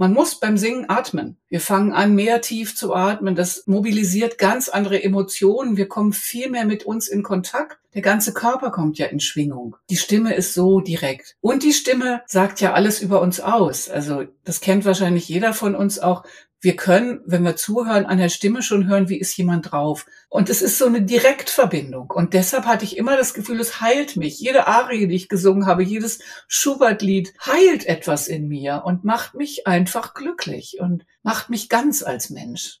Man muss beim Singen atmen. Wir fangen an, mehr tief zu atmen. Das mobilisiert ganz andere Emotionen. Wir kommen viel mehr mit uns in Kontakt. Der ganze Körper kommt ja in Schwingung. Die Stimme ist so direkt. Und die Stimme sagt ja alles über uns aus. Also das kennt wahrscheinlich jeder von uns auch wir können, wenn wir zuhören, an der Stimme schon hören, wie ist jemand drauf. Und es ist so eine Direktverbindung. Und deshalb hatte ich immer das Gefühl, es heilt mich. Jede Arie, die ich gesungen habe, jedes Schubert-Lied heilt etwas in mir und macht mich einfach glücklich und macht mich ganz als Mensch.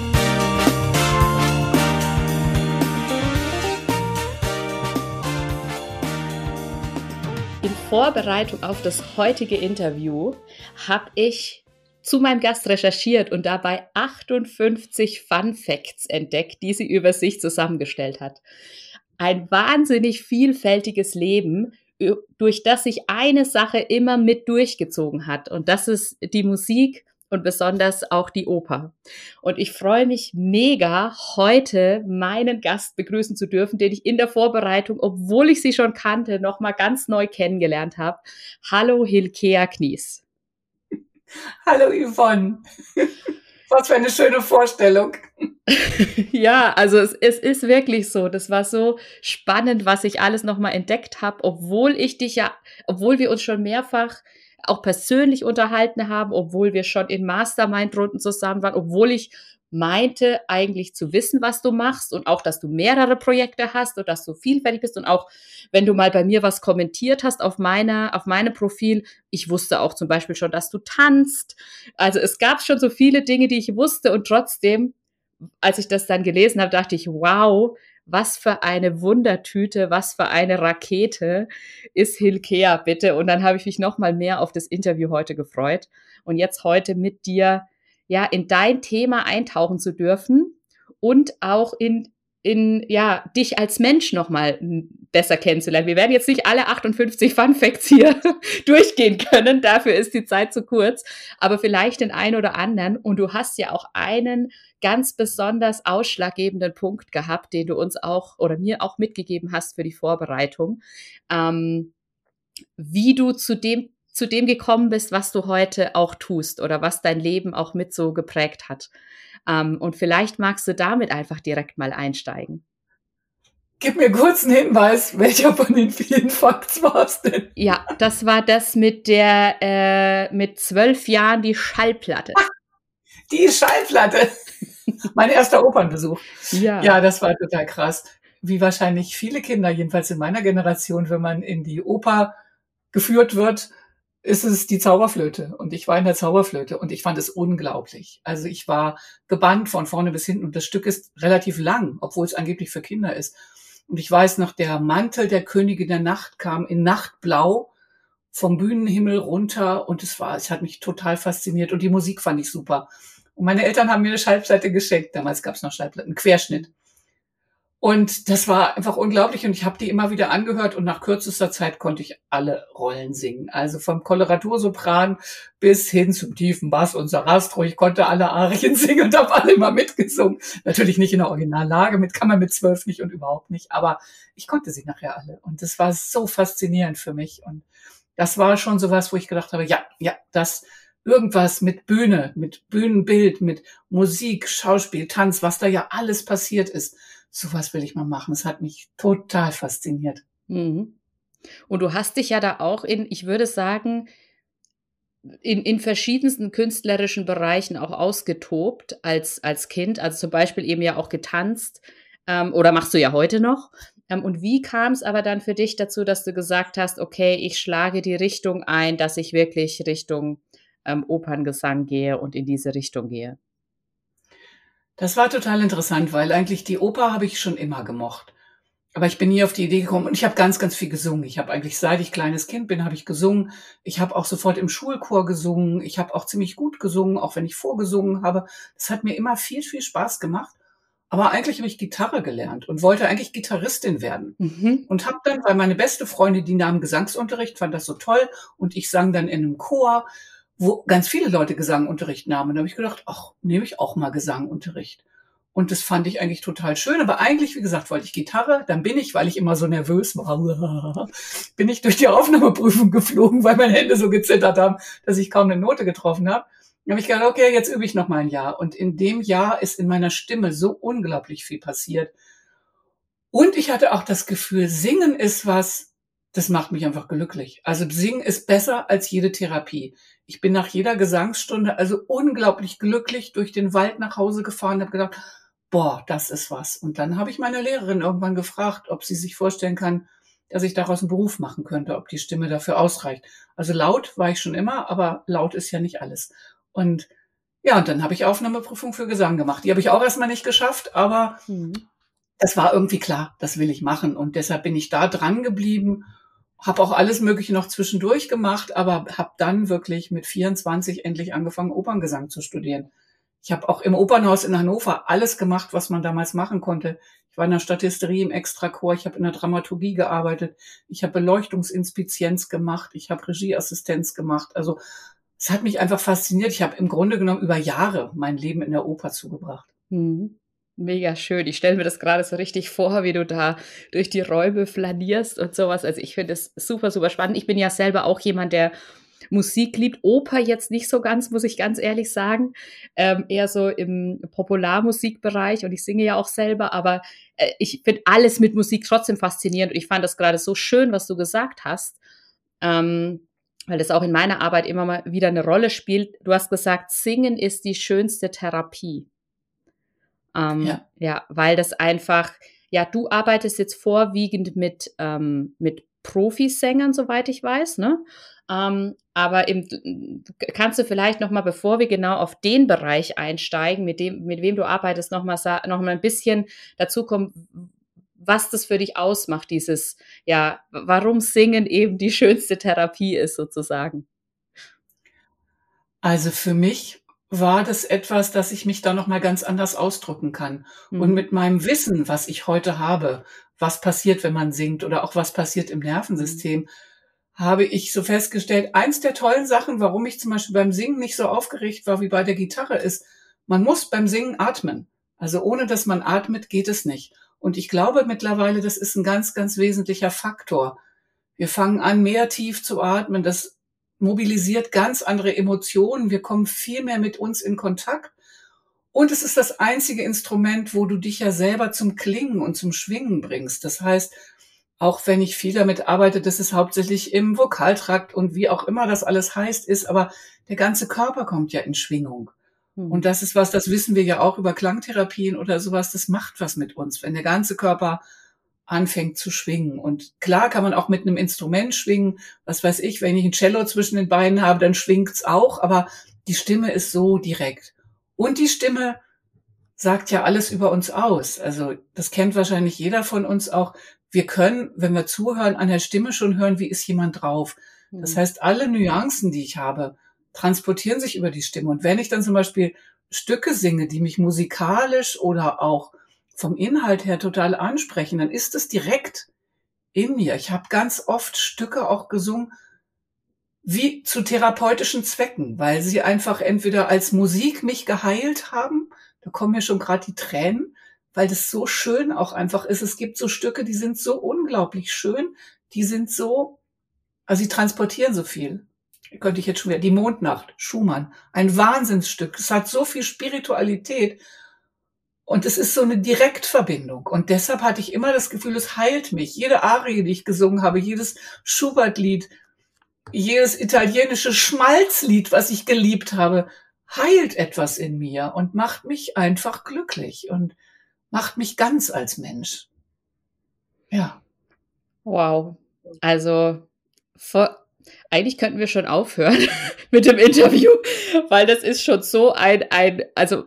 Vorbereitung auf das heutige Interview habe ich zu meinem Gast recherchiert und dabei 58 Fun Facts entdeckt, die sie über sich zusammengestellt hat. Ein wahnsinnig vielfältiges Leben, durch das sich eine Sache immer mit durchgezogen hat. Und das ist die Musik und besonders auch die Oper. Und ich freue mich mega, heute meinen Gast begrüßen zu dürfen, den ich in der Vorbereitung, obwohl ich sie schon kannte, nochmal ganz neu kennengelernt habe. Hallo Hilkea Knies. Hallo Yvonne. Was für eine schöne Vorstellung. ja, also es, es, ist wirklich so. Das war so spannend, was ich alles nochmal entdeckt habe, obwohl ich dich ja, obwohl wir uns schon mehrfach auch persönlich unterhalten haben, obwohl wir schon in Mastermind-Runden zusammen waren, obwohl ich meinte eigentlich zu wissen, was du machst und auch, dass du mehrere Projekte hast und dass du vielfältig bist und auch, wenn du mal bei mir was kommentiert hast auf meiner, auf meinem Profil, ich wusste auch zum Beispiel schon, dass du tanzt. Also es gab schon so viele Dinge, die ich wusste und trotzdem, als ich das dann gelesen habe, dachte ich, wow, was für eine Wundertüte, was für eine Rakete ist Hilkea, bitte. Und dann habe ich mich noch mal mehr auf das Interview heute gefreut und jetzt heute mit dir ja in dein Thema eintauchen zu dürfen und auch in in ja dich als Mensch noch mal besser kennenzulernen. Wir werden jetzt nicht alle 58 Fun Facts hier durchgehen können, dafür ist die Zeit zu kurz, aber vielleicht den einen oder anderen. Und du hast ja auch einen ganz besonders ausschlaggebenden Punkt gehabt, den du uns auch oder mir auch mitgegeben hast für die Vorbereitung, ähm, wie du zu dem zu dem gekommen bist, was du heute auch tust oder was dein Leben auch mit so geprägt hat. Ähm, und vielleicht magst du damit einfach direkt mal einsteigen. Gib mir kurz einen Hinweis, welcher von den vielen Facts war es denn? Ja, das war das mit der, äh, mit zwölf Jahren die Schallplatte. Ach, die Schallplatte. mein erster Opernbesuch. Ja. ja, das war total krass. Wie wahrscheinlich viele Kinder, jedenfalls in meiner Generation, wenn man in die Oper geführt wird, ist es die Zauberflöte. Und ich war in der Zauberflöte und ich fand es unglaublich. Also ich war gebannt von vorne bis hinten und das Stück ist relativ lang, obwohl es angeblich für Kinder ist. Und ich weiß noch, der Mantel der Königin der Nacht kam in Nachtblau vom Bühnenhimmel runter und es war, es hat mich total fasziniert und die Musik fand ich super. Und meine Eltern haben mir eine Schallplatte geschenkt. Damals gab es noch Schallplatten, Querschnitt. Und das war einfach unglaublich und ich habe die immer wieder angehört und nach kürzester Zeit konnte ich alle Rollen singen. Also vom Koloratursopran bis hin zum tiefen Bass und Sarastro. Ich konnte alle Arien singen und habe alle immer mitgesungen. Natürlich nicht in der Originallage, mit kann man mit zwölf nicht und überhaupt nicht, aber ich konnte sie nachher alle. Und das war so faszinierend für mich. Und das war schon sowas, wo ich gedacht habe, ja, ja, das irgendwas mit Bühne, mit Bühnenbild, mit Musik, Schauspiel, Tanz, was da ja alles passiert ist. Sowas will ich mal machen. Es hat mich total fasziniert. Mhm. Und du hast dich ja da auch in, ich würde sagen, in, in verschiedensten künstlerischen Bereichen auch ausgetobt als, als Kind. Also zum Beispiel eben ja auch getanzt ähm, oder machst du ja heute noch. Ähm, und wie kam es aber dann für dich dazu, dass du gesagt hast, okay, ich schlage die Richtung ein, dass ich wirklich Richtung ähm, Operngesang gehe und in diese Richtung gehe. Das war total interessant, weil eigentlich die Oper habe ich schon immer gemocht. Aber ich bin nie auf die Idee gekommen und ich habe ganz, ganz viel gesungen. Ich habe eigentlich, seit ich kleines Kind bin, habe ich gesungen. Ich habe auch sofort im Schulchor gesungen. Ich habe auch ziemlich gut gesungen, auch wenn ich vorgesungen habe. Das hat mir immer viel, viel Spaß gemacht. aber eigentlich habe ich Gitarre gelernt und wollte eigentlich Gitarristin werden. Mhm. Und habe dann, weil meine beste Freundin, die nahm Gesangsunterricht, fand das so toll und ich sang dann in einem Chor, wo ganz viele Leute Gesangunterricht nahmen. Da habe ich gedacht, ach, nehme ich auch mal Gesangunterricht. Und das fand ich eigentlich total schön. Aber eigentlich, wie gesagt, wollte ich Gitarre. Dann bin ich, weil ich immer so nervös war, bin ich durch die Aufnahmeprüfung geflogen, weil meine Hände so gezittert haben, dass ich kaum eine Note getroffen habe. Dann habe ich gedacht, okay, jetzt übe ich noch mal ein Jahr. Und in dem Jahr ist in meiner Stimme so unglaublich viel passiert. Und ich hatte auch das Gefühl, Singen ist was, das macht mich einfach glücklich. Also Singen ist besser als jede Therapie. Ich bin nach jeder Gesangsstunde also unglaublich glücklich durch den Wald nach Hause gefahren und habe gedacht, boah, das ist was. Und dann habe ich meine Lehrerin irgendwann gefragt, ob sie sich vorstellen kann, dass ich daraus einen Beruf machen könnte, ob die Stimme dafür ausreicht. Also laut war ich schon immer, aber laut ist ja nicht alles. Und ja, und dann habe ich Aufnahmeprüfung für Gesang gemacht. Die habe ich auch erstmal nicht geschafft, aber mhm. das war irgendwie klar, das will ich machen. Und deshalb bin ich da dran geblieben, habe auch alles Mögliche noch zwischendurch gemacht, aber habe dann wirklich mit 24 endlich angefangen, Operngesang zu studieren. Ich habe auch im Opernhaus in Hannover alles gemacht, was man damals machen konnte. Ich war in der Statisterie im Extrachor, ich habe in der Dramaturgie gearbeitet, ich habe Beleuchtungsinspizienz gemacht, ich habe Regieassistenz gemacht. Also es hat mich einfach fasziniert. Ich habe im Grunde genommen über Jahre mein Leben in der Oper zugebracht. Mhm. Mega schön. Ich stelle mir das gerade so richtig vor, wie du da durch die Räume flanierst und sowas. Also ich finde das super, super spannend. Ich bin ja selber auch jemand, der Musik liebt. Oper jetzt nicht so ganz, muss ich ganz ehrlich sagen. Ähm, eher so im Popularmusikbereich und ich singe ja auch selber, aber äh, ich finde alles mit Musik trotzdem faszinierend und ich fand das gerade so schön, was du gesagt hast. Ähm, weil das auch in meiner Arbeit immer mal wieder eine Rolle spielt. Du hast gesagt, Singen ist die schönste Therapie. Ähm, ja. ja, weil das einfach, ja, du arbeitest jetzt vorwiegend mit, ähm, mit Profisängern, soweit ich weiß, ne? Ähm, aber im, kannst du vielleicht noch mal, bevor wir genau auf den Bereich einsteigen, mit dem, mit wem du arbeitest, noch mal, noch mal ein bisschen dazu kommen, was das für dich ausmacht, dieses, ja, warum Singen eben die schönste Therapie ist sozusagen. Also für mich war das etwas, dass ich mich da noch mal ganz anders ausdrücken kann. Mhm. Und mit meinem Wissen, was ich heute habe, was passiert, wenn man singt oder auch was passiert im Nervensystem, habe ich so festgestellt, eins der tollen Sachen, warum ich zum Beispiel beim Singen nicht so aufgeregt war wie bei der Gitarre, ist, man muss beim Singen atmen. Also ohne dass man atmet, geht es nicht. Und ich glaube mittlerweile, das ist ein ganz, ganz wesentlicher Faktor. Wir fangen an, mehr tief zu atmen. Das mobilisiert ganz andere Emotionen. Wir kommen viel mehr mit uns in Kontakt. Und es ist das einzige Instrument, wo du dich ja selber zum Klingen und zum Schwingen bringst. Das heißt, auch wenn ich viel damit arbeite, dass es hauptsächlich im Vokaltrakt und wie auch immer das alles heißt ist, aber der ganze Körper kommt ja in Schwingung. Und hm. das ist was, das wissen wir ja auch über Klangtherapien oder sowas, das macht was mit uns, wenn der ganze Körper anfängt zu schwingen. Und klar kann man auch mit einem Instrument schwingen. Was weiß ich, wenn ich ein Cello zwischen den Beinen habe, dann schwingt's auch, aber die Stimme ist so direkt. Und die Stimme sagt ja alles über uns aus. Also das kennt wahrscheinlich jeder von uns auch. Wir können, wenn wir zuhören, an der Stimme schon hören, wie ist jemand drauf. Das hm. heißt, alle Nuancen, die ich habe, transportieren sich über die Stimme. Und wenn ich dann zum Beispiel Stücke singe, die mich musikalisch oder auch vom Inhalt her total ansprechen, dann ist es direkt in mir. Ich habe ganz oft Stücke auch gesungen, wie zu therapeutischen Zwecken, weil sie einfach entweder als Musik mich geheilt haben, da kommen mir schon gerade die Tränen, weil das so schön auch einfach ist. Es gibt so Stücke, die sind so unglaublich schön, die sind so, also sie transportieren so viel könnte ich jetzt schon wieder, die Mondnacht, Schumann, ein Wahnsinnsstück. Es hat so viel Spiritualität und es ist so eine Direktverbindung. Und deshalb hatte ich immer das Gefühl, es heilt mich. Jede Arie, die ich gesungen habe, jedes Schubert-Lied, jedes italienische Schmalzlied, was ich geliebt habe, heilt etwas in mir und macht mich einfach glücklich und macht mich ganz als Mensch. Ja. Wow. Also eigentlich könnten wir schon aufhören mit dem Interview, weil das ist schon so ein, ein, also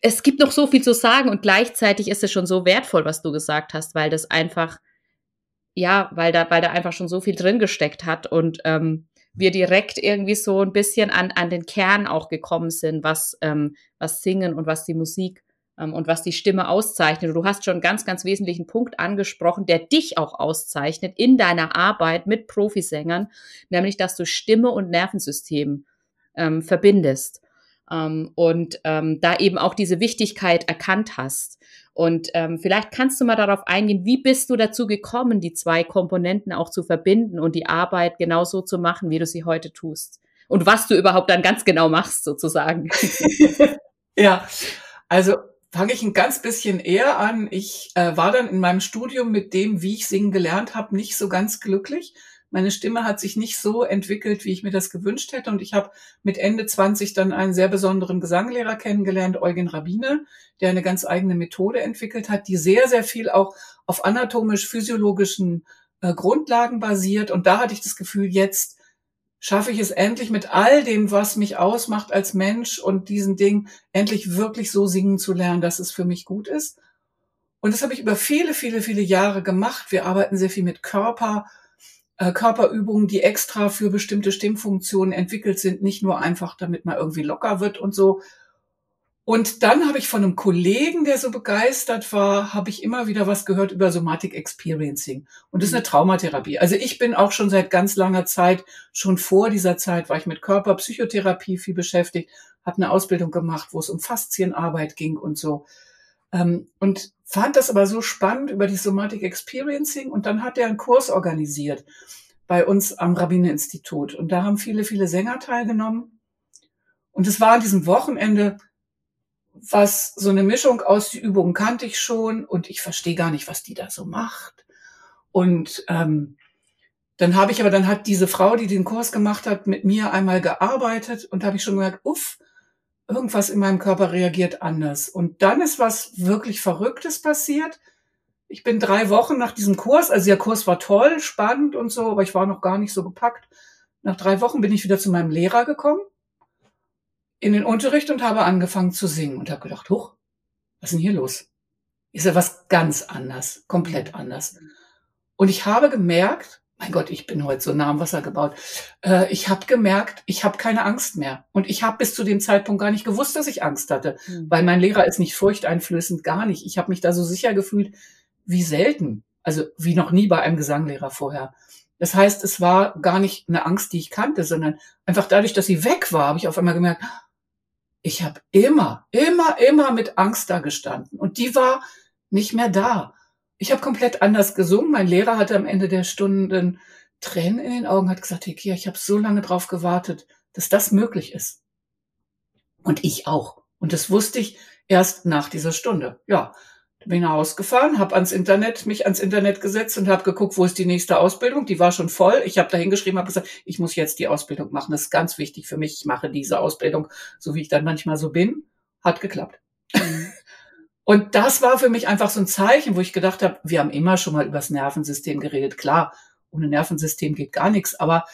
es gibt noch so viel zu sagen und gleichzeitig ist es schon so wertvoll, was du gesagt hast, weil das einfach, ja, weil da, weil da einfach schon so viel drin gesteckt hat und ähm, wir direkt irgendwie so ein bisschen an, an den Kern auch gekommen sind, was, ähm, was Singen und was die Musik ähm, und was die Stimme auszeichnet. du hast schon einen ganz, ganz wesentlichen Punkt angesprochen, der dich auch auszeichnet in deiner Arbeit mit Profisängern, nämlich dass du Stimme und Nervensystem ähm, verbindest ähm, und ähm, da eben auch diese Wichtigkeit erkannt hast. Und ähm, vielleicht kannst du mal darauf eingehen, wie bist du dazu gekommen, die zwei Komponenten auch zu verbinden und die Arbeit genauso zu machen, wie du sie heute tust? Und was du überhaupt dann ganz genau machst, sozusagen. ja, also fange ich ein ganz bisschen eher an. Ich äh, war dann in meinem Studium mit dem, wie ich singen gelernt habe, nicht so ganz glücklich. Meine Stimme hat sich nicht so entwickelt, wie ich mir das gewünscht hätte. Und ich habe mit Ende 20 dann einen sehr besonderen Gesanglehrer kennengelernt, Eugen Rabine, der eine ganz eigene Methode entwickelt hat, die sehr, sehr viel auch auf anatomisch-physiologischen äh, Grundlagen basiert. Und da hatte ich das Gefühl, jetzt schaffe ich es endlich mit all dem, was mich ausmacht als Mensch und diesen Ding, endlich wirklich so singen zu lernen, dass es für mich gut ist. Und das habe ich über viele, viele, viele Jahre gemacht. Wir arbeiten sehr viel mit Körper Körperübungen, die extra für bestimmte Stimmfunktionen entwickelt sind, nicht nur einfach, damit man irgendwie locker wird und so. Und dann habe ich von einem Kollegen, der so begeistert war, habe ich immer wieder was gehört über Somatic Experiencing. Und das ist eine Traumatherapie. Also ich bin auch schon seit ganz langer Zeit, schon vor dieser Zeit war ich mit Körperpsychotherapie viel beschäftigt, habe eine Ausbildung gemacht, wo es um Faszienarbeit ging und so. Ähm, und fand das aber so spannend über die Somatic Experiencing und dann hat er einen Kurs organisiert bei uns am Rabbiner-Institut und da haben viele, viele Sänger teilgenommen. Und es war an diesem Wochenende was so eine Mischung aus, die Übungen kannte ich schon und ich verstehe gar nicht, was die da so macht. Und ähm, dann habe ich aber, dann hat diese Frau, die den Kurs gemacht hat, mit mir einmal gearbeitet und habe ich schon gemerkt, uff, irgendwas in meinem Körper reagiert anders. Und dann ist was wirklich Verrücktes passiert. Ich bin drei Wochen nach diesem Kurs, also der Kurs war toll, spannend und so, aber ich war noch gar nicht so gepackt. Nach drei Wochen bin ich wieder zu meinem Lehrer gekommen, in den Unterricht und habe angefangen zu singen und habe gedacht, huch, was ist denn hier los? Ist ja was ganz anders, komplett anders. Und ich habe gemerkt, mein Gott, ich bin heute so nah am Wasser gebaut. Äh, ich habe gemerkt, ich habe keine Angst mehr. Und ich habe bis zu dem Zeitpunkt gar nicht gewusst, dass ich Angst hatte, mhm. weil mein Lehrer ist nicht furchteinflößend, gar nicht. Ich habe mich da so sicher gefühlt wie selten, also wie noch nie bei einem Gesanglehrer vorher. Das heißt, es war gar nicht eine Angst, die ich kannte, sondern einfach dadurch, dass sie weg war, habe ich auf einmal gemerkt, ich habe immer, immer, immer mit Angst da gestanden. Und die war nicht mehr da. Ich habe komplett anders gesungen. Mein Lehrer hatte am Ende der Stunden Tränen in den Augen, hat gesagt, hey Kia, ich habe so lange drauf gewartet, dass das möglich ist. Und ich auch. Und das wusste ich erst nach dieser Stunde. Ja, bin ich nach Hause gefahren, habe ans Internet, mich ans Internet gesetzt und habe geguckt, wo ist die nächste Ausbildung. Die war schon voll. Ich habe da hingeschrieben, habe gesagt, ich muss jetzt die Ausbildung machen. Das ist ganz wichtig für mich. Ich mache diese Ausbildung, so wie ich dann manchmal so bin. Hat geklappt. Mhm. Und das war für mich einfach so ein Zeichen, wo ich gedacht habe, wir haben immer schon mal übers Nervensystem geredet. Klar, ohne Nervensystem geht gar nichts, aber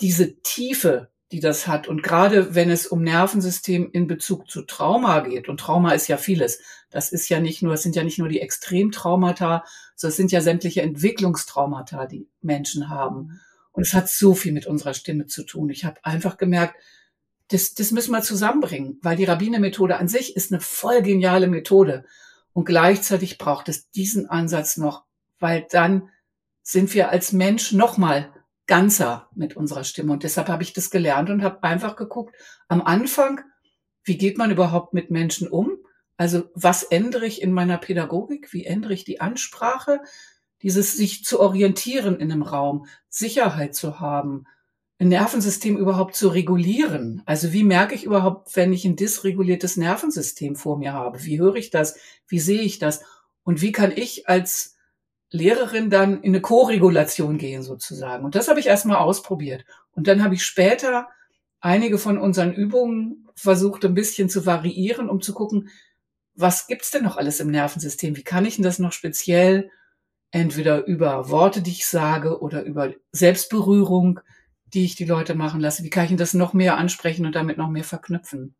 diese Tiefe, die das hat und gerade wenn es um Nervensystem in Bezug zu Trauma geht und Trauma ist ja vieles. Das ist ja nicht nur, es sind ja nicht nur die Extremtraumata, sondern es sind ja sämtliche Entwicklungstraumata, die Menschen haben. Und es hat so viel mit unserer Stimme zu tun. Ich habe einfach gemerkt, das, das müssen wir zusammenbringen, weil die Rabbiner-Methode an sich ist eine voll geniale Methode. Und gleichzeitig braucht es diesen Ansatz noch, weil dann sind wir als Mensch nochmal ganzer mit unserer Stimme. Und deshalb habe ich das gelernt und habe einfach geguckt, am Anfang, wie geht man überhaupt mit Menschen um? Also was ändere ich in meiner Pädagogik? Wie ändere ich die Ansprache? Dieses sich zu orientieren in einem Raum, Sicherheit zu haben, Nervensystem überhaupt zu regulieren. Also wie merke ich überhaupt, wenn ich ein dysreguliertes Nervensystem vor mir habe? Wie höre ich das? Wie sehe ich das? Und wie kann ich als Lehrerin dann in eine Co-Regulation gehen sozusagen? Und das habe ich erstmal ausprobiert. Und dann habe ich später einige von unseren Übungen versucht ein bisschen zu variieren, um zu gucken, was gibt's denn noch alles im Nervensystem? Wie kann ich denn das noch speziell entweder über Worte, die ich sage oder über Selbstberührung die ich die Leute machen lasse? Wie kann ich das noch mehr ansprechen und damit noch mehr verknüpfen?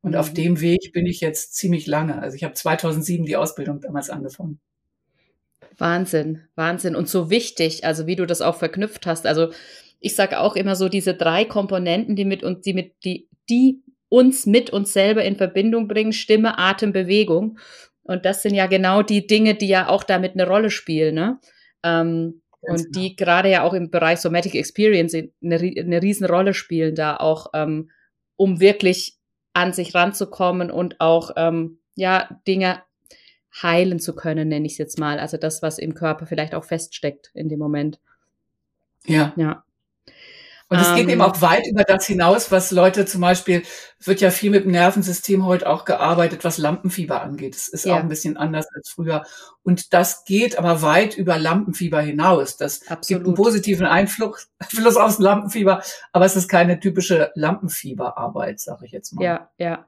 Und mhm. auf dem Weg bin ich jetzt ziemlich lange. Also ich habe 2007 die Ausbildung damals angefangen. Wahnsinn, Wahnsinn. Und so wichtig, also wie du das auch verknüpft hast. Also ich sage auch immer so, diese drei Komponenten, die mit uns, die mit, die, die uns mit uns selber in Verbindung bringen, Stimme, Atem, Bewegung. Und das sind ja genau die Dinge, die ja auch damit eine Rolle spielen. Ne? Ähm, und genau. die gerade ja auch im Bereich Somatic Experience eine, eine Riesenrolle spielen, da auch, ähm, um wirklich an sich ranzukommen und auch ähm, ja Dinge heilen zu können, nenne ich es jetzt mal. Also das, was im Körper vielleicht auch feststeckt in dem Moment. Ja. Ja. Und es geht eben ähm. auch weit über das hinaus, was Leute zum Beispiel, wird ja viel mit dem Nervensystem heute auch gearbeitet, was Lampenfieber angeht. Es ist ja. auch ein bisschen anders als früher. Und das geht aber weit über Lampenfieber hinaus. Das Absolut. gibt einen positiven Einfluss aufs Lampenfieber, aber es ist keine typische Lampenfieberarbeit, sage ich jetzt mal. Ja, ja.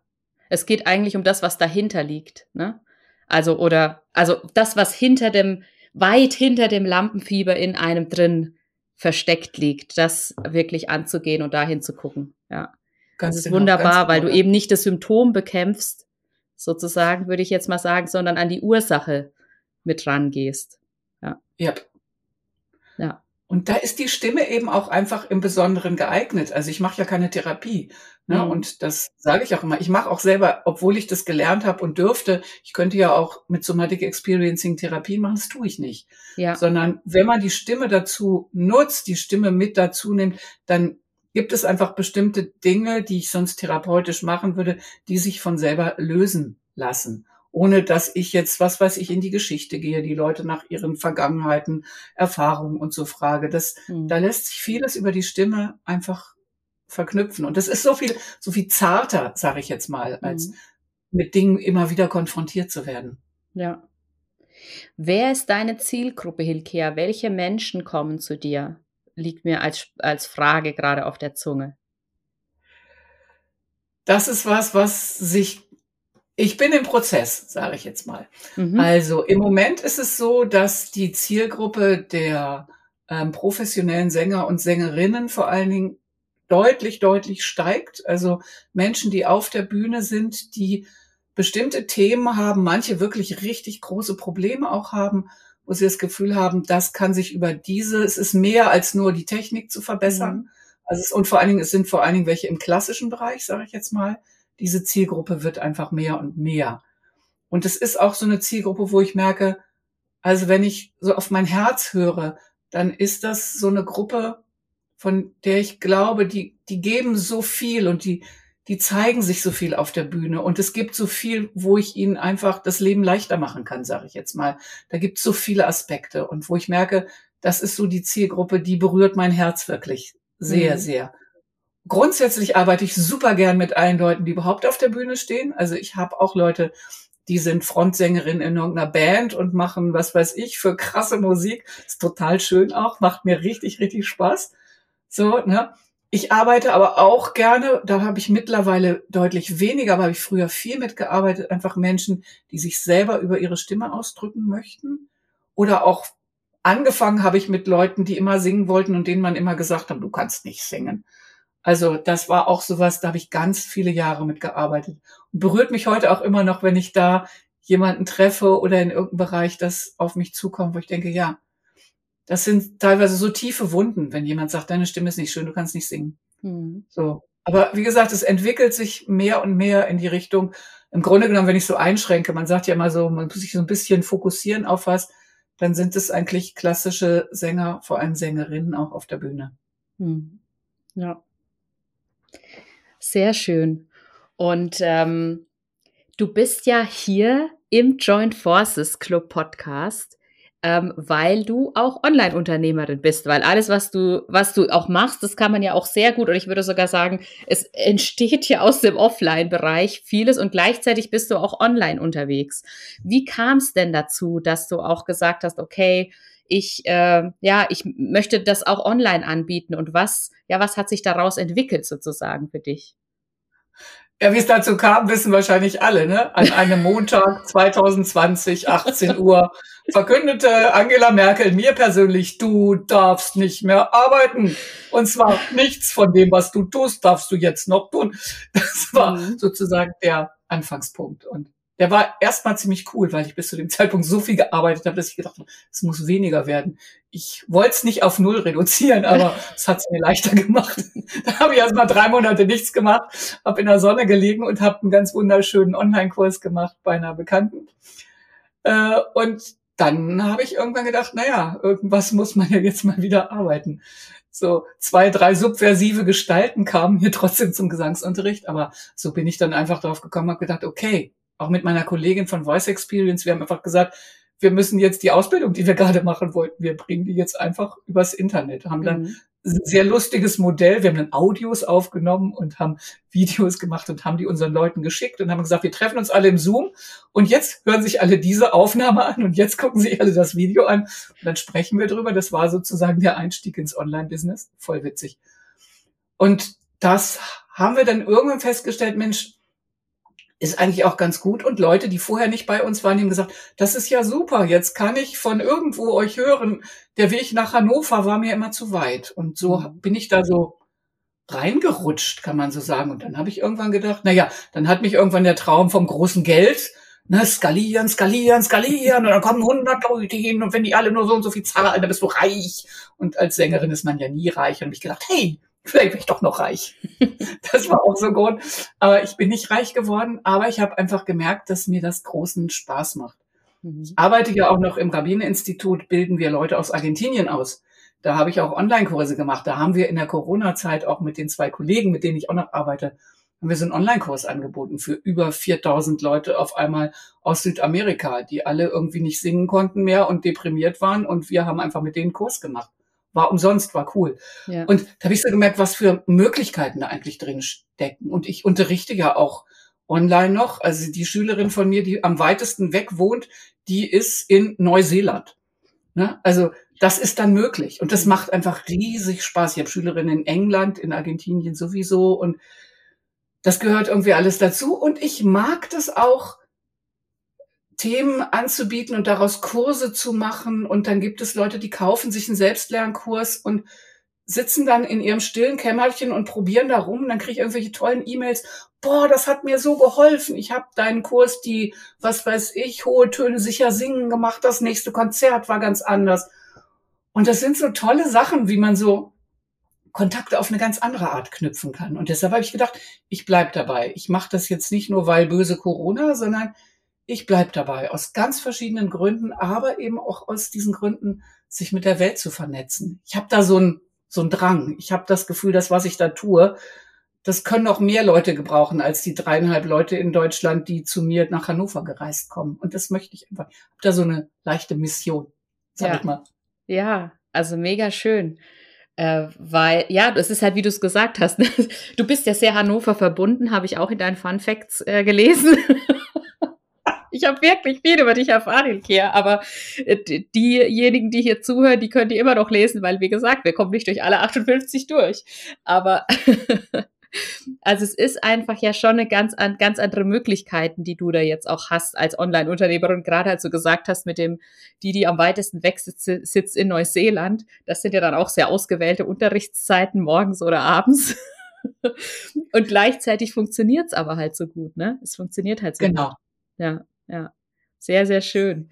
Es geht eigentlich um das, was dahinter liegt. Ne? Also, oder, also das, was hinter dem, weit hinter dem Lampenfieber in einem drin versteckt liegt, das wirklich anzugehen und dahin zu gucken. Ja. Ganz das ist genau, wunderbar, weil genau. du eben nicht das Symptom bekämpfst, sozusagen, würde ich jetzt mal sagen, sondern an die Ursache mit rangehst. Ja. Ja. Ja. Und da ist die Stimme eben auch einfach im Besonderen geeignet. Also ich mache ja keine Therapie. Ne? Mhm. Und das sage ich auch immer. Ich mache auch selber, obwohl ich das gelernt habe und dürfte, ich könnte ja auch mit Somatic Experiencing Therapien machen, das tue ich nicht. Ja. Sondern wenn man die Stimme dazu nutzt, die Stimme mit dazu nimmt, dann gibt es einfach bestimmte Dinge, die ich sonst therapeutisch machen würde, die sich von selber lösen lassen ohne dass ich jetzt, was weiß ich, in die Geschichte gehe, die Leute nach ihren Vergangenheiten, Erfahrungen und so frage. Das, mhm. Da lässt sich vieles über die Stimme einfach verknüpfen. Und das ist so viel, so viel zarter, sage ich jetzt mal, als mhm. mit Dingen immer wieder konfrontiert zu werden. Ja. Wer ist deine Zielgruppe, Hilkea? Welche Menschen kommen zu dir? Liegt mir als, als Frage gerade auf der Zunge. Das ist was, was sich ich bin im Prozess, sage ich jetzt mal. Mhm. Also im Moment ist es so, dass die Zielgruppe der ähm, professionellen Sänger und Sängerinnen vor allen Dingen deutlich, deutlich steigt. Also Menschen, die auf der Bühne sind, die bestimmte Themen haben, manche wirklich richtig große Probleme auch haben, wo sie das Gefühl haben, das kann sich über diese, es ist mehr als nur die Technik zu verbessern. Mhm. Also es, und vor allen Dingen, es sind vor allen Dingen welche im klassischen Bereich, sage ich jetzt mal, diese Zielgruppe wird einfach mehr und mehr. Und es ist auch so eine Zielgruppe, wo ich merke, also wenn ich so auf mein Herz höre, dann ist das so eine Gruppe, von der ich glaube, die, die geben so viel und die, die zeigen sich so viel auf der Bühne und es gibt so viel, wo ich ihnen einfach das Leben leichter machen kann, sage ich jetzt mal. Da gibt es so viele Aspekte und wo ich merke, das ist so die Zielgruppe, die berührt mein Herz wirklich sehr, mhm. sehr grundsätzlich arbeite ich super gern mit allen Leuten, die überhaupt auf der Bühne stehen. Also ich habe auch Leute, die sind Frontsängerin in irgendeiner Band und machen, was weiß ich, für krasse Musik. Ist total schön auch, macht mir richtig, richtig Spaß. So, ne? Ich arbeite aber auch gerne, da habe ich mittlerweile deutlich weniger, aber habe ich früher viel mitgearbeitet, einfach Menschen, die sich selber über ihre Stimme ausdrücken möchten. Oder auch angefangen habe ich mit Leuten, die immer singen wollten und denen man immer gesagt hat, du kannst nicht singen. Also das war auch sowas, da habe ich ganz viele Jahre mitgearbeitet. Und berührt mich heute auch immer noch, wenn ich da jemanden treffe oder in irgendeinem Bereich das auf mich zukommt, wo ich denke, ja, das sind teilweise so tiefe Wunden, wenn jemand sagt, deine Stimme ist nicht schön, du kannst nicht singen. Mhm. So. Aber wie gesagt, es entwickelt sich mehr und mehr in die Richtung. Im Grunde genommen, wenn ich so einschränke, man sagt ja immer so, man muss sich so ein bisschen fokussieren auf was, dann sind es eigentlich klassische Sänger, vor allem Sängerinnen auch auf der Bühne. Mhm. Ja. Sehr schön. Und ähm, du bist ja hier im Joint Forces Club Podcast, ähm, weil du auch Online-Unternehmerin bist, weil alles, was du, was du auch machst, das kann man ja auch sehr gut, oder ich würde sogar sagen, es entsteht ja aus dem Offline-Bereich vieles und gleichzeitig bist du auch online unterwegs. Wie kam es denn dazu, dass du auch gesagt hast, okay, ich, äh, ja, ich möchte das auch online anbieten und was, ja, was hat sich daraus entwickelt sozusagen für dich? Ja, wie es dazu kam, wissen wahrscheinlich alle, ne? An einem Montag 2020, 18 Uhr, verkündete Angela Merkel mir persönlich, du darfst nicht mehr arbeiten. Und zwar nichts von dem, was du tust, darfst du jetzt noch tun. Das war mhm. sozusagen der Anfangspunkt. Und der war erstmal ziemlich cool, weil ich bis zu dem Zeitpunkt so viel gearbeitet habe, dass ich gedacht habe, es muss weniger werden. Ich wollte es nicht auf null reduzieren, aber es hat es mir leichter gemacht. da habe ich erst mal drei Monate nichts gemacht, habe in der Sonne gelegen und habe einen ganz wunderschönen Online-Kurs gemacht bei einer Bekannten. Äh, und dann habe ich irgendwann gedacht, naja, irgendwas muss man ja jetzt mal wieder arbeiten. So zwei, drei subversive Gestalten kamen hier trotzdem zum Gesangsunterricht, aber so bin ich dann einfach drauf gekommen, habe gedacht, okay, auch mit meiner Kollegin von Voice Experience, wir haben einfach gesagt, wir müssen jetzt die Ausbildung, die wir gerade machen wollten, wir bringen die jetzt einfach übers Internet. Haben dann mhm. ein sehr lustiges Modell. Wir haben dann Audios aufgenommen und haben Videos gemacht und haben die unseren Leuten geschickt und haben gesagt, wir treffen uns alle im Zoom und jetzt hören sich alle diese Aufnahme an und jetzt gucken sich alle das Video an und dann sprechen wir drüber. Das war sozusagen der Einstieg ins Online-Business. Voll witzig. Und das haben wir dann irgendwann festgestellt, Mensch, ist eigentlich auch ganz gut. Und Leute, die vorher nicht bei uns waren, haben gesagt, das ist ja super, jetzt kann ich von irgendwo euch hören. Der Weg nach Hannover war mir immer zu weit. Und so mhm. bin ich da so reingerutscht, kann man so sagen. Und dann habe ich irgendwann gedacht, na ja, dann hat mich irgendwann der Traum vom großen Geld, ne, skalieren, skalieren, skalieren, und dann kommen 100 Leute hin, und wenn die alle nur so und so viel zahlen, dann bist du reich. Und als Sängerin ist man ja nie reich. Und ich gedacht, hey, vielleicht bin ich doch noch reich. Das war auch so gut. Aber ich bin nicht reich geworden, aber ich habe einfach gemerkt, dass mir das großen Spaß macht. Mhm. Ich arbeite ja auch noch im Rabbineninstitut, bilden wir Leute aus Argentinien aus. Da habe ich auch Online-Kurse gemacht. Da haben wir in der Corona-Zeit auch mit den zwei Kollegen, mit denen ich auch noch arbeite, haben wir so einen Online-Kurs angeboten für über 4000 Leute auf einmal aus Südamerika, die alle irgendwie nicht singen konnten mehr und deprimiert waren. Und wir haben einfach mit denen Kurs gemacht war umsonst, war cool. Ja. Und da habe ich so gemerkt, was für Möglichkeiten da eigentlich drin stecken. Und ich unterrichte ja auch online noch. Also die Schülerin von mir, die am weitesten weg wohnt, die ist in Neuseeland. Ne? Also das ist dann möglich. Und das mhm. macht einfach riesig Spaß. Ich habe Schülerinnen in England, in Argentinien sowieso. Und das gehört irgendwie alles dazu. Und ich mag das auch, Themen anzubieten und daraus Kurse zu machen. Und dann gibt es Leute, die kaufen sich einen Selbstlernkurs und sitzen dann in ihrem stillen Kämmerchen und probieren da rum. Dann kriege ich irgendwelche tollen E-Mails. Boah, das hat mir so geholfen. Ich habe deinen Kurs, die, was weiß ich, hohe Töne sicher singen gemacht. Das nächste Konzert war ganz anders. Und das sind so tolle Sachen, wie man so Kontakte auf eine ganz andere Art knüpfen kann. Und deshalb habe ich gedacht, ich bleib dabei. Ich mache das jetzt nicht nur, weil böse Corona, sondern ich bleib dabei, aus ganz verschiedenen Gründen, aber eben auch aus diesen Gründen, sich mit der Welt zu vernetzen. Ich habe da so ein so Drang. Ich habe das Gefühl, dass was ich da tue, das können auch mehr Leute gebrauchen als die dreieinhalb Leute in Deutschland, die zu mir nach Hannover gereist kommen. Und das möchte ich einfach. Ich habe da so eine leichte Mission, sag ja. ich mal. Ja, also mega schön. Äh, weil, ja, es ist halt, wie du es gesagt hast, ne? du bist ja sehr Hannover verbunden, habe ich auch in deinen Fun Facts äh, gelesen. Ich habe wirklich viel über dich erfahren, Kia, aber äh, diejenigen, die hier zuhören, die können die immer noch lesen, weil, wie gesagt, wir kommen nicht durch alle 58 durch. Aber also es ist einfach ja schon eine ganz, ganz andere Möglichkeiten, die du da jetzt auch hast als Online-Unternehmerin. Gerade als du gesagt hast, mit dem, die, die am weitesten weg sitzt, sitzt in Neuseeland, das sind ja dann auch sehr ausgewählte Unterrichtszeiten, morgens oder abends. Und gleichzeitig funktioniert es aber halt so gut, ne? Es funktioniert halt so genau. gut. Genau. Ja ja. Sehr, sehr schön.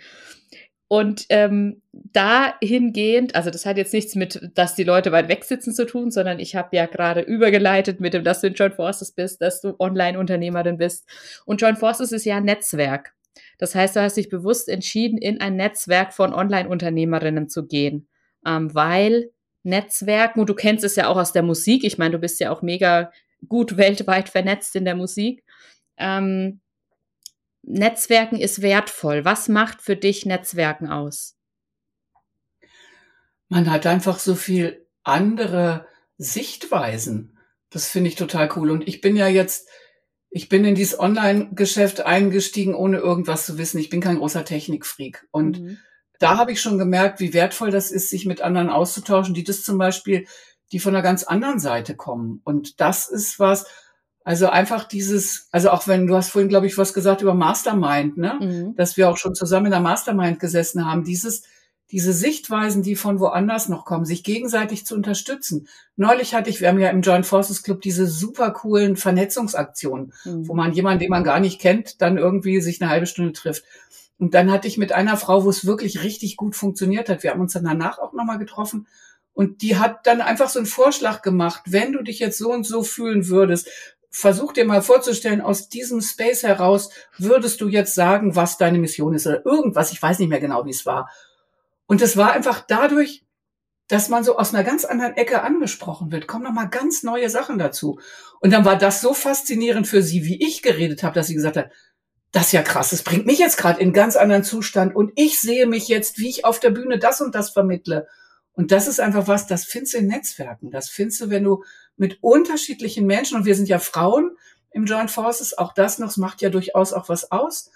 Und ähm, dahingehend, also das hat jetzt nichts mit, dass die Leute weit weg sitzen zu tun, sondern ich habe ja gerade übergeleitet mit dem, dass du in Joint Forces bist, dass du Online-Unternehmerin bist. Und Joint Forces ist ja ein Netzwerk. Das heißt, du hast dich bewusst entschieden, in ein Netzwerk von Online-Unternehmerinnen zu gehen, ähm, weil Netzwerken, und du kennst es ja auch aus der Musik, ich meine, du bist ja auch mega gut weltweit vernetzt in der Musik. Ähm, Netzwerken ist wertvoll. Was macht für dich Netzwerken aus? Man hat einfach so viel andere Sichtweisen. Das finde ich total cool. Und ich bin ja jetzt, ich bin in dieses Online-Geschäft eingestiegen, ohne irgendwas zu wissen. Ich bin kein großer Technikfreak. Und mhm. da habe ich schon gemerkt, wie wertvoll das ist, sich mit anderen auszutauschen, die das zum Beispiel, die von einer ganz anderen Seite kommen. Und das ist was, also einfach dieses, also auch wenn du hast vorhin, glaube ich, was gesagt über Mastermind, ne? Mhm. Dass wir auch schon zusammen in der Mastermind gesessen haben. Dieses, diese Sichtweisen, die von woanders noch kommen, sich gegenseitig zu unterstützen. Neulich hatte ich, wir haben ja im Joint Forces Club diese super coolen Vernetzungsaktionen, mhm. wo man jemanden, den man gar nicht kennt, dann irgendwie sich eine halbe Stunde trifft. Und dann hatte ich mit einer Frau, wo es wirklich richtig gut funktioniert hat, wir haben uns dann danach auch nochmal getroffen, und die hat dann einfach so einen Vorschlag gemacht, wenn du dich jetzt so und so fühlen würdest, versuch dir mal vorzustellen, aus diesem Space heraus würdest du jetzt sagen, was deine Mission ist oder irgendwas. Ich weiß nicht mehr genau, wie es war. Und es war einfach dadurch, dass man so aus einer ganz anderen Ecke angesprochen wird, kommen nochmal ganz neue Sachen dazu. Und dann war das so faszinierend für sie, wie ich geredet habe, dass sie gesagt hat, das ist ja krass, das bringt mich jetzt gerade in einen ganz anderen Zustand und ich sehe mich jetzt, wie ich auf der Bühne das und das vermittle. Und das ist einfach was, das findest du in Netzwerken. Das findest du, wenn du mit unterschiedlichen Menschen, und wir sind ja Frauen im Joint Forces, auch das noch, es macht ja durchaus auch was aus.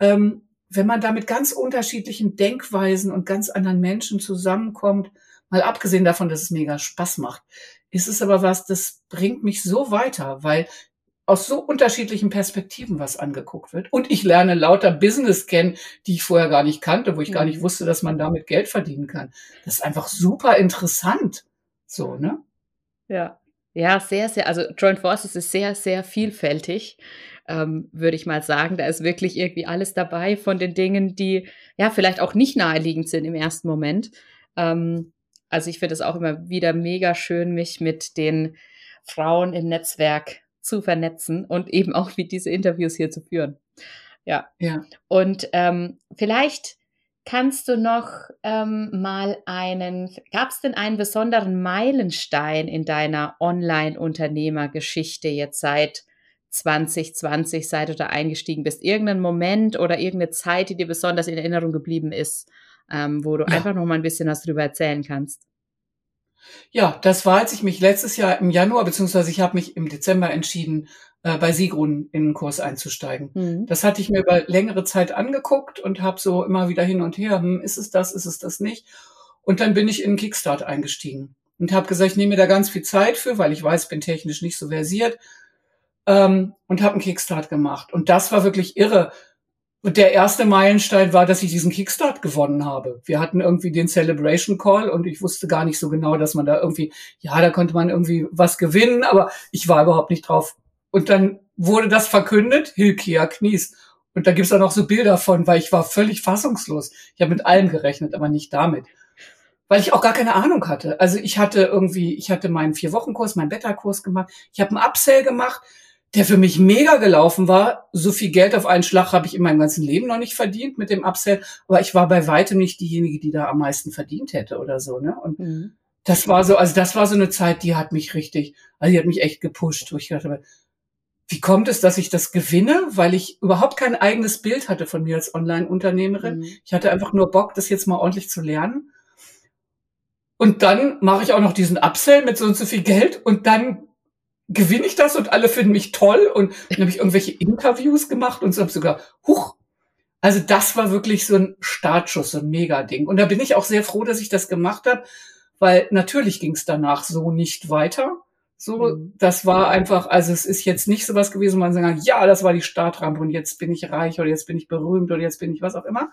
Ähm, wenn man da mit ganz unterschiedlichen Denkweisen und ganz anderen Menschen zusammenkommt, mal abgesehen davon, dass es mega Spaß macht, ist es aber was, das bringt mich so weiter, weil aus so unterschiedlichen Perspektiven was angeguckt wird. Und ich lerne lauter Business kennen, die ich vorher gar nicht kannte, wo ich gar nicht mhm. wusste, dass man damit Geld verdienen kann. Das ist einfach super interessant. So, ne? Ja. Ja, sehr, sehr. Also Joint Forces ist sehr, sehr vielfältig ähm, würde ich mal sagen. Da ist wirklich irgendwie alles dabei von den Dingen, die ja vielleicht auch nicht naheliegend sind im ersten Moment. Ähm, also ich finde es auch immer wieder mega schön, mich mit den Frauen im Netzwerk zu vernetzen und eben auch wie diese Interviews hier zu führen. Ja. ja. Und ähm, vielleicht kannst du noch ähm, mal einen, gab es denn einen besonderen Meilenstein in deiner Online-Unternehmergeschichte jetzt seit 2020, seit du da eingestiegen bist? Irgendein Moment oder irgendeine Zeit, die dir besonders in Erinnerung geblieben ist, ähm, wo du ja. einfach noch mal ein bisschen was drüber erzählen kannst? Ja, das war, als ich mich letztes Jahr im Januar, beziehungsweise ich habe mich im Dezember entschieden, äh, bei Sigrun in den Kurs einzusteigen. Mhm. Das hatte ich mir über längere Zeit angeguckt und habe so immer wieder hin und her, hm, ist es das, ist es das nicht? Und dann bin ich in Kickstart eingestiegen und habe gesagt, ich nehme mir da ganz viel Zeit für, weil ich weiß, bin technisch nicht so versiert ähm, und habe einen Kickstart gemacht. Und das war wirklich irre. Und der erste Meilenstein war, dass ich diesen Kickstart gewonnen habe. Wir hatten irgendwie den Celebration Call und ich wusste gar nicht so genau, dass man da irgendwie, ja, da konnte man irgendwie was gewinnen, aber ich war überhaupt nicht drauf. Und dann wurde das verkündet, Hilkia Knies. Und da gibt's auch noch so Bilder von, weil ich war völlig fassungslos. Ich habe mit allem gerechnet, aber nicht damit. Weil ich auch gar keine Ahnung hatte. Also ich hatte irgendwie, ich hatte meinen Vier-Wochen-Kurs, meinen Beta-Kurs gemacht. Ich habe einen Upsell gemacht der für mich mega gelaufen war. So viel Geld auf einen Schlag habe ich in meinem ganzen Leben noch nicht verdient mit dem Upsell, aber ich war bei weitem nicht diejenige, die da am meisten verdient hätte oder so, ne? Und mhm. das war so, also das war so eine Zeit, die hat mich richtig, also die hat mich echt gepusht, wo ich dachte, wie kommt es, dass ich das gewinne? Weil ich überhaupt kein eigenes Bild hatte von mir als Online-Unternehmerin. Mhm. Ich hatte einfach nur Bock, das jetzt mal ordentlich zu lernen. Und dann mache ich auch noch diesen Upsell mit so und so viel Geld und dann gewinne ich das und alle finden mich toll und dann habe ich irgendwelche Interviews gemacht und so habe sogar, huch, also das war wirklich so ein Startschuss, so ein Mega-Ding. Und da bin ich auch sehr froh, dass ich das gemacht habe, weil natürlich ging es danach so nicht weiter. So, mhm. das war einfach, also es ist jetzt nicht so was gewesen, wo man sagen kann, ja, das war die Startrampe und jetzt bin ich reich oder jetzt bin ich berühmt oder jetzt bin ich was auch immer.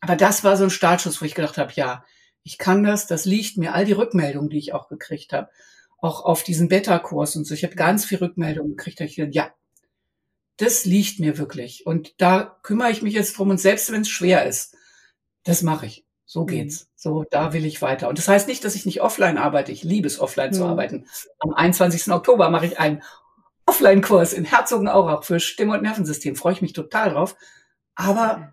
Aber das war so ein Startschuss, wo ich gedacht habe, ja, ich kann das, das liegt mir, all die Rückmeldungen, die ich auch gekriegt habe auch auf diesen Beta-Kurs und so. Ich habe ganz viel Rückmeldungen gekriegt. Da ich gedacht, ja, das liegt mir wirklich. Und da kümmere ich mich jetzt drum. Und selbst wenn es schwer ist, das mache ich. So mhm. geht's. So, da will ich weiter. Und das heißt nicht, dass ich nicht offline arbeite. Ich liebe es, offline mhm. zu arbeiten. Am 21. Oktober mache ich einen Offline-Kurs in Herzogenaurach für Stimme- und Nervensystem. Freue ich mich total drauf. Aber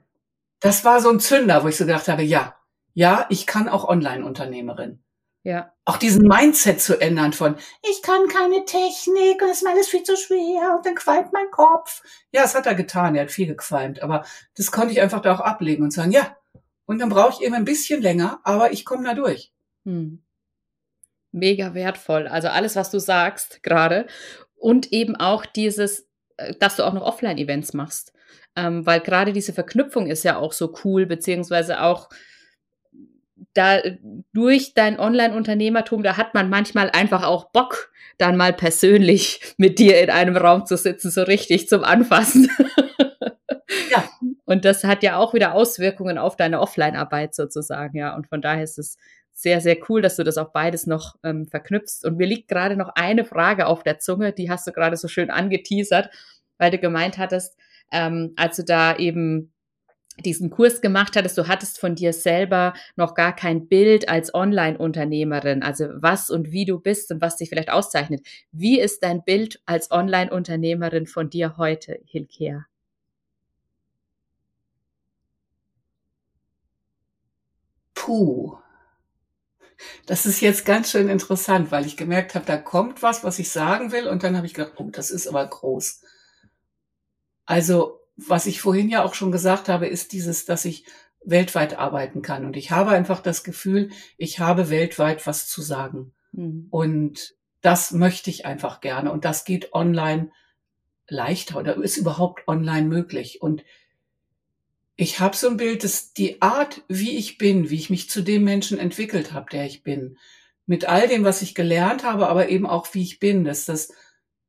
das war so ein Zünder, wo ich so gedacht habe, ja, ja, ich kann auch Online-Unternehmerin. Ja. Auch diesen Mindset zu ändern von, ich kann keine Technik und es ist mir alles viel zu schwer und dann qualmt mein Kopf. Ja, das hat er getan, er hat viel gequalmt, aber das konnte ich einfach da auch ablegen und sagen, ja, und dann brauche ich eben ein bisschen länger, aber ich komme da durch. Hm. Mega wertvoll. Also alles, was du sagst gerade und eben auch dieses, äh, dass du auch noch Offline-Events machst. Ähm, weil gerade diese Verknüpfung ist ja auch so cool, beziehungsweise auch da durch dein Online-Unternehmertum, da hat man manchmal einfach auch Bock, dann mal persönlich mit dir in einem Raum zu sitzen, so richtig zum Anfassen. Und das hat ja auch wieder Auswirkungen auf deine Offline-Arbeit sozusagen, ja. Und von daher ist es sehr, sehr cool, dass du das auch beides noch ähm, verknüpfst. Und mir liegt gerade noch eine Frage auf der Zunge, die hast du gerade so schön angeteasert, weil du gemeint hattest, ähm, als du da eben diesen Kurs gemacht hattest, du hattest von dir selber noch gar kein Bild als Online-Unternehmerin, also was und wie du bist und was dich vielleicht auszeichnet. Wie ist dein Bild als Online-Unternehmerin von dir heute, Hilkea? Puh. Das ist jetzt ganz schön interessant, weil ich gemerkt habe, da kommt was, was ich sagen will, und dann habe ich gedacht, oh, das ist aber groß. Also was ich vorhin ja auch schon gesagt habe, ist dieses, dass ich weltweit arbeiten kann. Und ich habe einfach das Gefühl, ich habe weltweit was zu sagen. Mhm. Und das möchte ich einfach gerne. Und das geht online leichter oder ist überhaupt online möglich. Und ich habe so ein Bild, dass die Art, wie ich bin, wie ich mich zu dem Menschen entwickelt habe, der ich bin, mit all dem, was ich gelernt habe, aber eben auch wie ich bin, dass das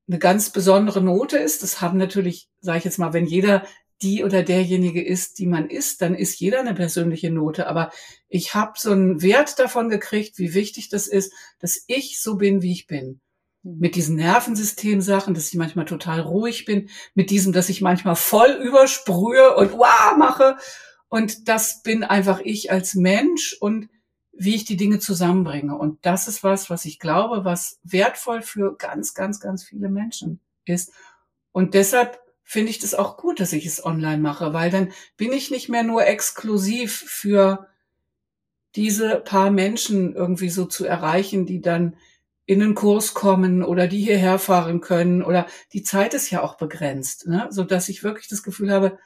eine ganz besondere Note ist. Das haben natürlich, sage ich jetzt mal, wenn jeder die oder derjenige ist, die man ist, dann ist jeder eine persönliche Note. Aber ich habe so einen Wert davon gekriegt, wie wichtig das ist, dass ich so bin, wie ich bin. Mit diesen Nervensystemsachen, dass ich manchmal total ruhig bin, mit diesem, dass ich manchmal voll übersprühe und wow mache. Und das bin einfach ich als Mensch und wie ich die Dinge zusammenbringe. Und das ist was, was ich glaube, was wertvoll für ganz, ganz, ganz viele Menschen ist. Und deshalb finde ich das auch gut, dass ich es online mache, weil dann bin ich nicht mehr nur exklusiv für diese paar Menschen irgendwie so zu erreichen, die dann in einen Kurs kommen oder die hierher fahren können oder die Zeit ist ja auch begrenzt, ne? so dass ich wirklich das Gefühl habe,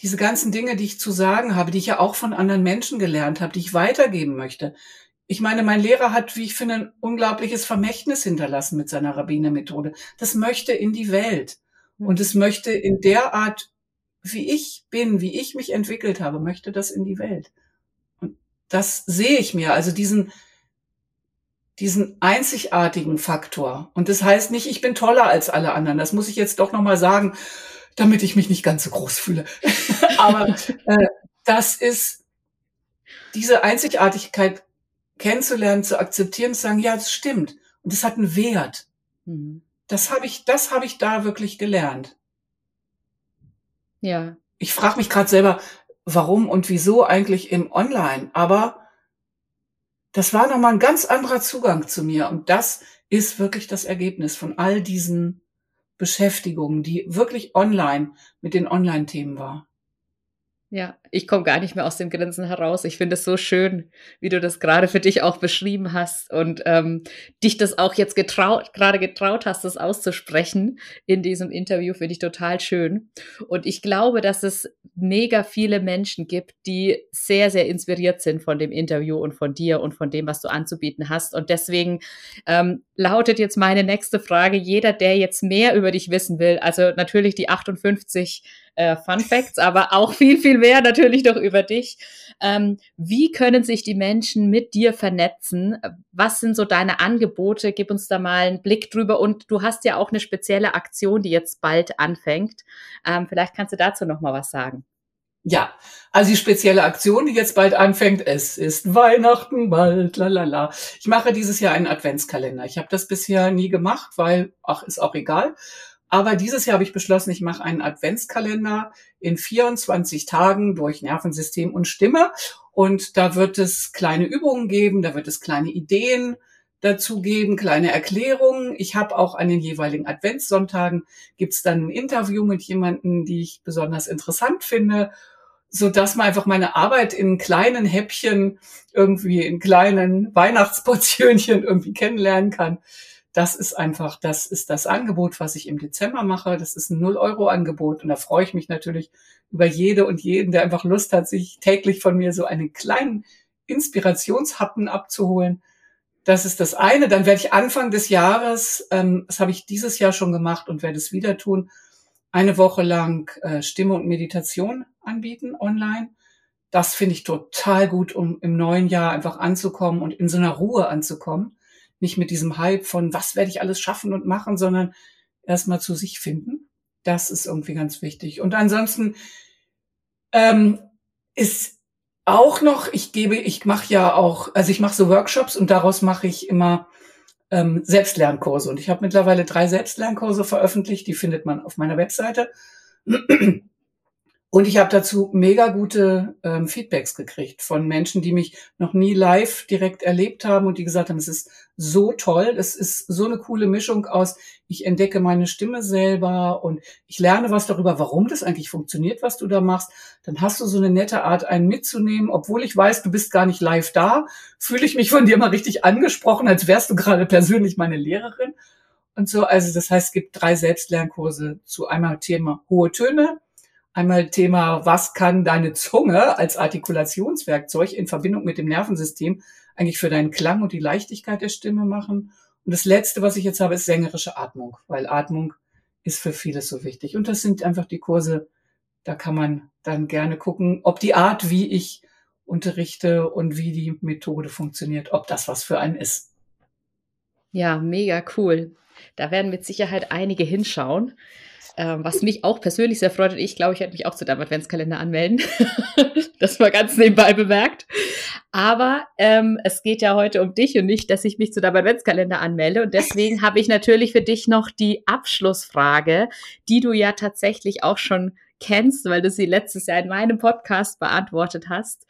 diese ganzen Dinge, die ich zu sagen habe, die ich ja auch von anderen Menschen gelernt habe, die ich weitergeben möchte. Ich meine, mein Lehrer hat, wie ich finde, ein unglaubliches Vermächtnis hinterlassen mit seiner Rabbinermethode. Das möchte in die Welt. Hm. Und es möchte in der Art, wie ich bin, wie ich mich entwickelt habe, möchte das in die Welt. Und das sehe ich mir, also diesen, diesen einzigartigen Faktor. Und das heißt nicht, ich bin toller als alle anderen. Das muss ich jetzt doch nochmal sagen damit ich mich nicht ganz so groß fühle. Aber äh, das ist diese Einzigartigkeit kennenzulernen, zu akzeptieren, zu sagen, ja, das stimmt. Und das hat einen Wert. Mhm. Das habe ich, das habe ich da wirklich gelernt. Ja. Ich frage mich gerade selber, warum und wieso eigentlich im Online. Aber das war nochmal ein ganz anderer Zugang zu mir. Und das ist wirklich das Ergebnis von all diesen Beschäftigung, die wirklich online mit den Online-Themen war. Ja, ich komme gar nicht mehr aus dem Grinsen heraus. Ich finde es so schön, wie du das gerade für dich auch beschrieben hast und ähm, dich das auch jetzt getraut, gerade getraut hast, das auszusprechen in diesem Interview, finde ich total schön. Und ich glaube, dass es mega viele Menschen gibt, die sehr, sehr inspiriert sind von dem Interview und von dir und von dem, was du anzubieten hast. Und deswegen ähm, lautet jetzt meine nächste Frage, jeder, der jetzt mehr über dich wissen will, also natürlich die 58 äh, Fun Facts, aber auch viel, viel mehr natürlich noch über dich. Ähm, wie können sich die Menschen mit dir vernetzen? Was sind so deine Angebote? Gib uns da mal einen Blick drüber. Und du hast ja auch eine spezielle Aktion, die jetzt bald anfängt. Ähm, vielleicht kannst du dazu noch mal was sagen. Ja, also die spezielle Aktion, die jetzt bald anfängt, es ist Weihnachten bald, lalala. Ich mache dieses Jahr einen Adventskalender. Ich habe das bisher nie gemacht, weil, ach, ist auch egal. Aber dieses Jahr habe ich beschlossen, ich mache einen Adventskalender in 24 Tagen durch Nervensystem und Stimme. Und da wird es kleine Übungen geben, da wird es kleine Ideen dazu geben, kleine Erklärungen. Ich habe auch an den jeweiligen Adventssonntagen gibt's dann ein Interview mit jemandem, die ich besonders interessant finde, so dass man einfach meine Arbeit in kleinen Häppchen irgendwie in kleinen Weihnachtsportionchen irgendwie kennenlernen kann das ist einfach, das ist das Angebot, was ich im Dezember mache. Das ist ein Null-Euro-Angebot und da freue ich mich natürlich über jede und jeden, der einfach Lust hat, sich täglich von mir so einen kleinen Inspirationshappen abzuholen. Das ist das eine. Dann werde ich Anfang des Jahres, ähm, das habe ich dieses Jahr schon gemacht und werde es wieder tun, eine Woche lang äh, Stimme und Meditation anbieten online. Das finde ich total gut, um im neuen Jahr einfach anzukommen und in so einer Ruhe anzukommen nicht mit diesem Hype von, was werde ich alles schaffen und machen, sondern erstmal zu sich finden. Das ist irgendwie ganz wichtig. Und ansonsten Ähm, ist auch noch, ich gebe, ich mache ja auch, also ich mache so Workshops und daraus mache ich immer ähm, Selbstlernkurse. Und ich habe mittlerweile drei Selbstlernkurse veröffentlicht, die findet man auf meiner Webseite. Und ich habe dazu mega gute ähm, Feedbacks gekriegt von Menschen, die mich noch nie live direkt erlebt haben und die gesagt haben, es ist so toll, es ist so eine coole Mischung aus, ich entdecke meine Stimme selber und ich lerne was darüber, warum das eigentlich funktioniert, was du da machst. Dann hast du so eine nette Art, einen mitzunehmen, obwohl ich weiß, du bist gar nicht live da, fühle ich mich von dir mal richtig angesprochen, als wärst du gerade persönlich meine Lehrerin. Und so, also das heißt, es gibt drei Selbstlernkurse zu einmal Thema hohe Töne, Einmal Thema, was kann deine Zunge als Artikulationswerkzeug in Verbindung mit dem Nervensystem eigentlich für deinen Klang und die Leichtigkeit der Stimme machen? Und das Letzte, was ich jetzt habe, ist sängerische Atmung, weil Atmung ist für vieles so wichtig. Und das sind einfach die Kurse, da kann man dann gerne gucken, ob die Art, wie ich unterrichte und wie die Methode funktioniert, ob das was für einen ist. Ja, mega cool. Da werden mit Sicherheit einige hinschauen. Ähm, was mich auch persönlich sehr freut. Und ich glaube, ich werde mich auch zu deinem Adventskalender anmelden. das war ganz nebenbei bemerkt. Aber ähm, es geht ja heute um dich und nicht, dass ich mich zu deinem Adventskalender anmelde. Und deswegen habe ich natürlich für dich noch die Abschlussfrage, die du ja tatsächlich auch schon kennst, weil du sie letztes Jahr in meinem Podcast beantwortet hast.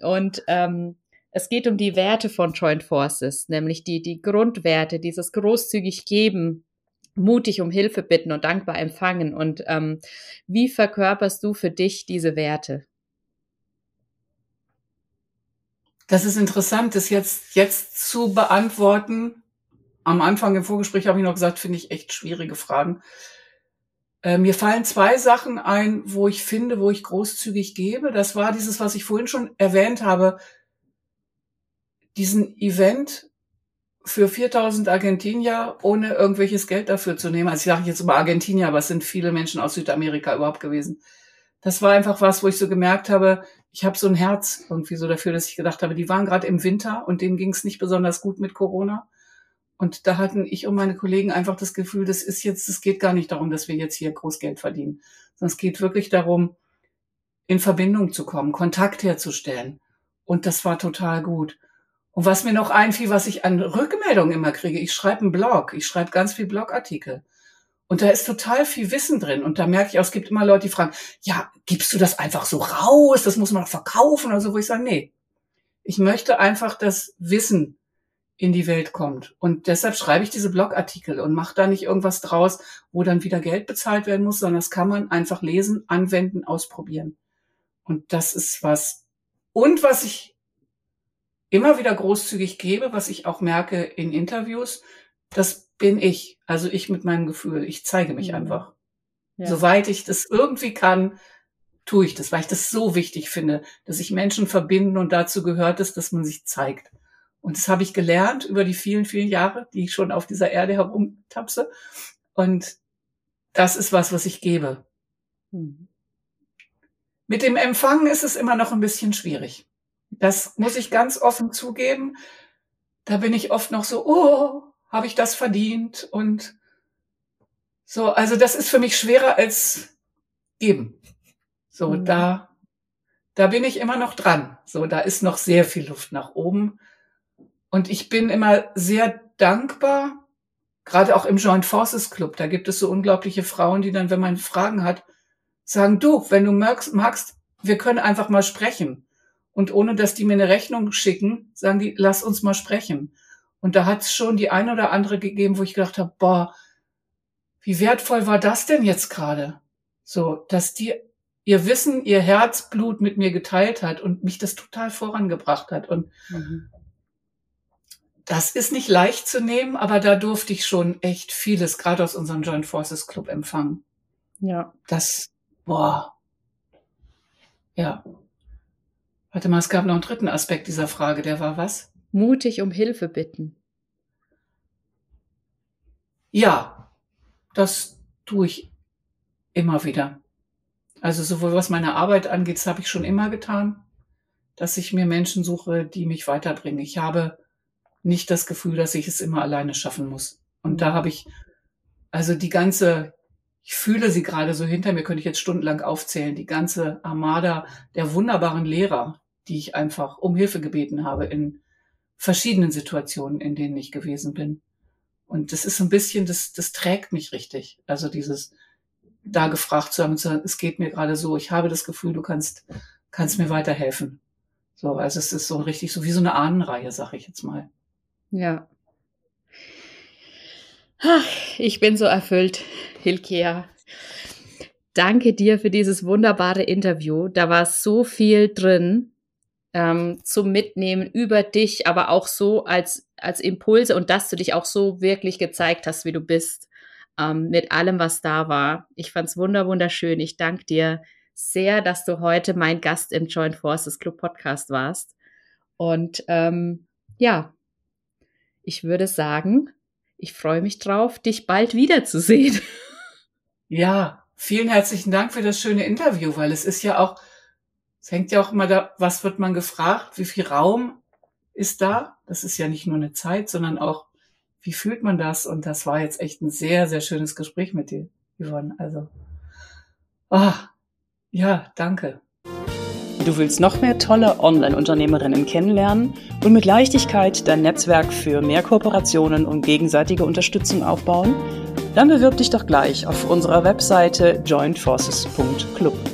Und ähm, es geht um die Werte von Joint Forces, nämlich die, die Grundwerte, dieses großzügig geben, mutig um Hilfe bitten und dankbar empfangen. Und ähm, wie verkörperst du für dich diese Werte? Das ist interessant, das jetzt, jetzt zu beantworten. Am Anfang im Vorgespräch habe ich noch gesagt, finde ich echt schwierige Fragen. Äh, mir fallen zwei Sachen ein, wo ich finde, wo ich großzügig gebe. Das war dieses, was ich vorhin schon erwähnt habe, diesen Event für 4000 Argentinier, ohne irgendwelches Geld dafür zu nehmen. Also ich sage jetzt über Argentinier, aber es sind viele Menschen aus Südamerika überhaupt gewesen. Das war einfach was, wo ich so gemerkt habe, ich habe so ein Herz irgendwie so dafür, dass ich gedacht habe, die waren gerade im Winter und denen ging es nicht besonders gut mit Corona. Und da hatten ich und meine Kollegen einfach das Gefühl, das ist jetzt, es geht gar nicht darum, dass wir jetzt hier groß Geld verdienen, sondern es geht wirklich darum, in Verbindung zu kommen, Kontakt herzustellen. Und das war total gut. Und was mir noch einfiel, was ich an Rückmeldungen immer kriege, ich schreibe einen Blog, ich schreibe ganz viel Blogartikel. Und da ist total viel Wissen drin. Und da merke ich auch, es gibt immer Leute, die fragen, ja, gibst du das einfach so raus? Das muss man verkaufen oder so, wo ich sage, nee. Ich möchte einfach, dass Wissen in die Welt kommt. Und deshalb schreibe ich diese Blogartikel und mache da nicht irgendwas draus, wo dann wieder Geld bezahlt werden muss, sondern das kann man einfach lesen, anwenden, ausprobieren. Und das ist was. Und was ich immer wieder großzügig gebe, was ich auch merke in Interviews, das bin ich. Also ich mit meinem Gefühl. Ich zeige mich mhm. einfach. Ja. Soweit ich das irgendwie kann, tue ich das, weil ich das so wichtig finde, dass sich Menschen verbinden und dazu gehört es, dass man sich zeigt. Und das habe ich gelernt über die vielen, vielen Jahre, die ich schon auf dieser Erde herumtapse. Und das ist was, was ich gebe. Mhm. Mit dem Empfangen ist es immer noch ein bisschen schwierig. Das muss ich ganz offen zugeben. Da bin ich oft noch so, oh, habe ich das verdient? Und so, also das ist für mich schwerer als geben. So, mhm. da, da bin ich immer noch dran. So, da ist noch sehr viel Luft nach oben. Und ich bin immer sehr dankbar, gerade auch im Joint Forces Club. Da gibt es so unglaubliche Frauen, die dann, wenn man Fragen hat, sagen, du, wenn du magst, magst wir können einfach mal sprechen. Und ohne dass die mir eine Rechnung schicken, sagen die, lass uns mal sprechen. Und da hat es schon die eine oder andere gegeben, wo ich gedacht habe, boah, wie wertvoll war das denn jetzt gerade? So, dass die ihr Wissen, ihr Herzblut mit mir geteilt hat und mich das total vorangebracht hat. Und mhm. das ist nicht leicht zu nehmen, aber da durfte ich schon echt vieles, gerade aus unserem Joint Forces Club empfangen. Ja. Das, boah. Ja. Warte mal, es gab noch einen dritten Aspekt dieser Frage, der war was? Mutig um Hilfe bitten. Ja, das tue ich immer wieder. Also sowohl was meine Arbeit angeht, das habe ich schon immer getan, dass ich mir Menschen suche, die mich weiterbringen. Ich habe nicht das Gefühl, dass ich es immer alleine schaffen muss. Und da habe ich also die ganze ich fühle sie gerade so hinter mir, könnte ich jetzt stundenlang aufzählen, die ganze Armada der wunderbaren Lehrer, die ich einfach um Hilfe gebeten habe in verschiedenen Situationen, in denen ich gewesen bin. Und das ist ein bisschen, das, das trägt mich richtig. Also dieses, da gefragt zu haben zu sagen, es geht mir gerade so, ich habe das Gefühl, du kannst, kannst mir weiterhelfen. So, also es ist so richtig so wie so eine Ahnenreihe, sag ich jetzt mal. Ja. Ich bin so erfüllt, Hilkea. Danke dir für dieses wunderbare Interview. Da war so viel drin ähm, zum Mitnehmen über dich, aber auch so als, als Impulse und dass du dich auch so wirklich gezeigt hast, wie du bist, ähm, mit allem, was da war. Ich fand es wunderschön. Ich danke dir sehr, dass du heute mein Gast im Joint Forces Club Podcast warst. Und ähm, ja, ich würde sagen, ich freue mich drauf, dich bald wiederzusehen. Ja, vielen herzlichen Dank für das schöne Interview, weil es ist ja auch, es hängt ja auch immer da, was wird man gefragt, wie viel Raum ist da? Das ist ja nicht nur eine Zeit, sondern auch, wie fühlt man das? Und das war jetzt echt ein sehr, sehr schönes Gespräch mit dir, Yvonne. Also, ah, ja, danke. Du willst noch mehr tolle Online-Unternehmerinnen kennenlernen und mit Leichtigkeit dein Netzwerk für mehr Kooperationen und gegenseitige Unterstützung aufbauen? Dann bewirb dich doch gleich auf unserer Webseite jointforces.club.